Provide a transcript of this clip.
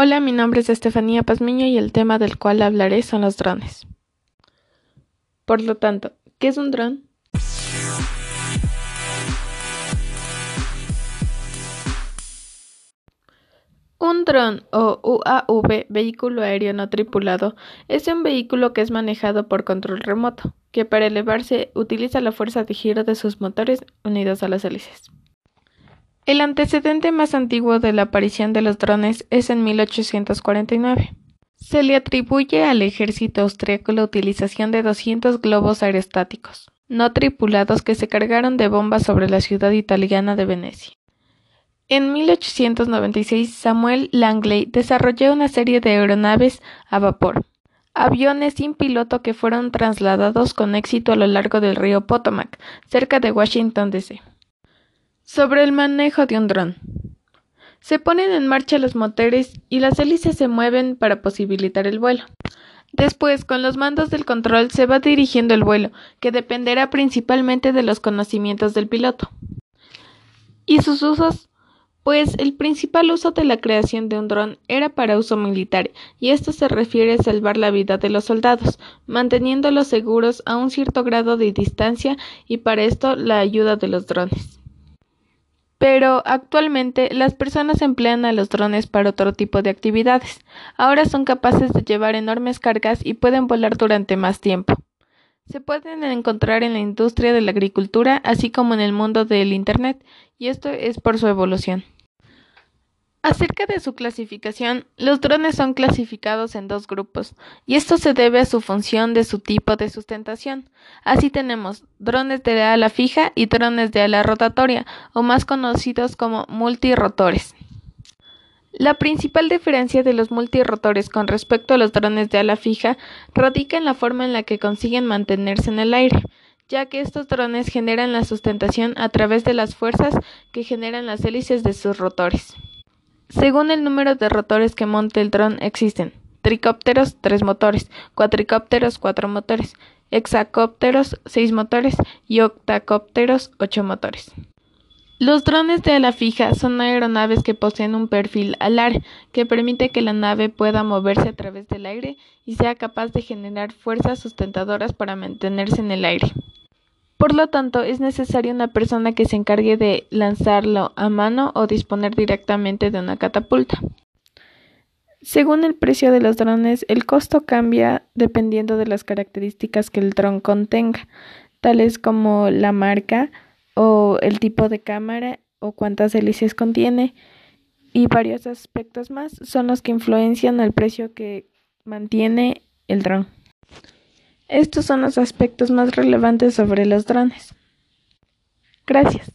Hola, mi nombre es Estefanía Pazmiño y el tema del cual hablaré son los drones. Por lo tanto, ¿qué es un dron? Un dron o UAV, vehículo aéreo no tripulado, es un vehículo que es manejado por control remoto, que para elevarse utiliza la fuerza de giro de sus motores unidos a las hélices. El antecedente más antiguo de la aparición de los drones es en 1849. Se le atribuye al ejército austriaco la utilización de 200 globos aerostáticos, no tripulados que se cargaron de bombas sobre la ciudad italiana de Venecia. En 1896 Samuel Langley desarrolló una serie de aeronaves a vapor, aviones sin piloto que fueron trasladados con éxito a lo largo del río Potomac, cerca de Washington, D.C. Sobre el manejo de un dron. Se ponen en marcha los motores y las hélices se mueven para posibilitar el vuelo. Después, con los mandos del control se va dirigiendo el vuelo, que dependerá principalmente de los conocimientos del piloto. Y sus usos pues el principal uso de la creación de un dron era para uso militar, y esto se refiere a salvar la vida de los soldados, manteniéndolos seguros a un cierto grado de distancia y para esto la ayuda de los drones. Pero actualmente las personas emplean a los drones para otro tipo de actividades. Ahora son capaces de llevar enormes cargas y pueden volar durante más tiempo. Se pueden encontrar en la industria de la agricultura, así como en el mundo del Internet, y esto es por su evolución. Acerca de su clasificación, los drones son clasificados en dos grupos, y esto se debe a su función de su tipo de sustentación. Así tenemos drones de ala fija y drones de ala rotatoria, o más conocidos como multirotores. La principal diferencia de los multirotores con respecto a los drones de ala fija radica en la forma en la que consiguen mantenerse en el aire, ya que estos drones generan la sustentación a través de las fuerzas que generan las hélices de sus rotores. Según el número de rotores que monte el dron existen tricópteros tres motores, cuatricópteros cuatro motores, hexacópteros seis motores y octacópteros ocho motores. Los drones de ala fija son aeronaves que poseen un perfil alar que permite que la nave pueda moverse a través del aire y sea capaz de generar fuerzas sustentadoras para mantenerse en el aire. Por lo tanto, es necesaria una persona que se encargue de lanzarlo a mano o disponer directamente de una catapulta. Según el precio de los drones, el costo cambia dependiendo de las características que el dron contenga, tales como la marca o el tipo de cámara o cuántas hélices contiene y varios aspectos más son los que influencian el precio que mantiene el dron. Estos son los aspectos más relevantes sobre los drones. Gracias.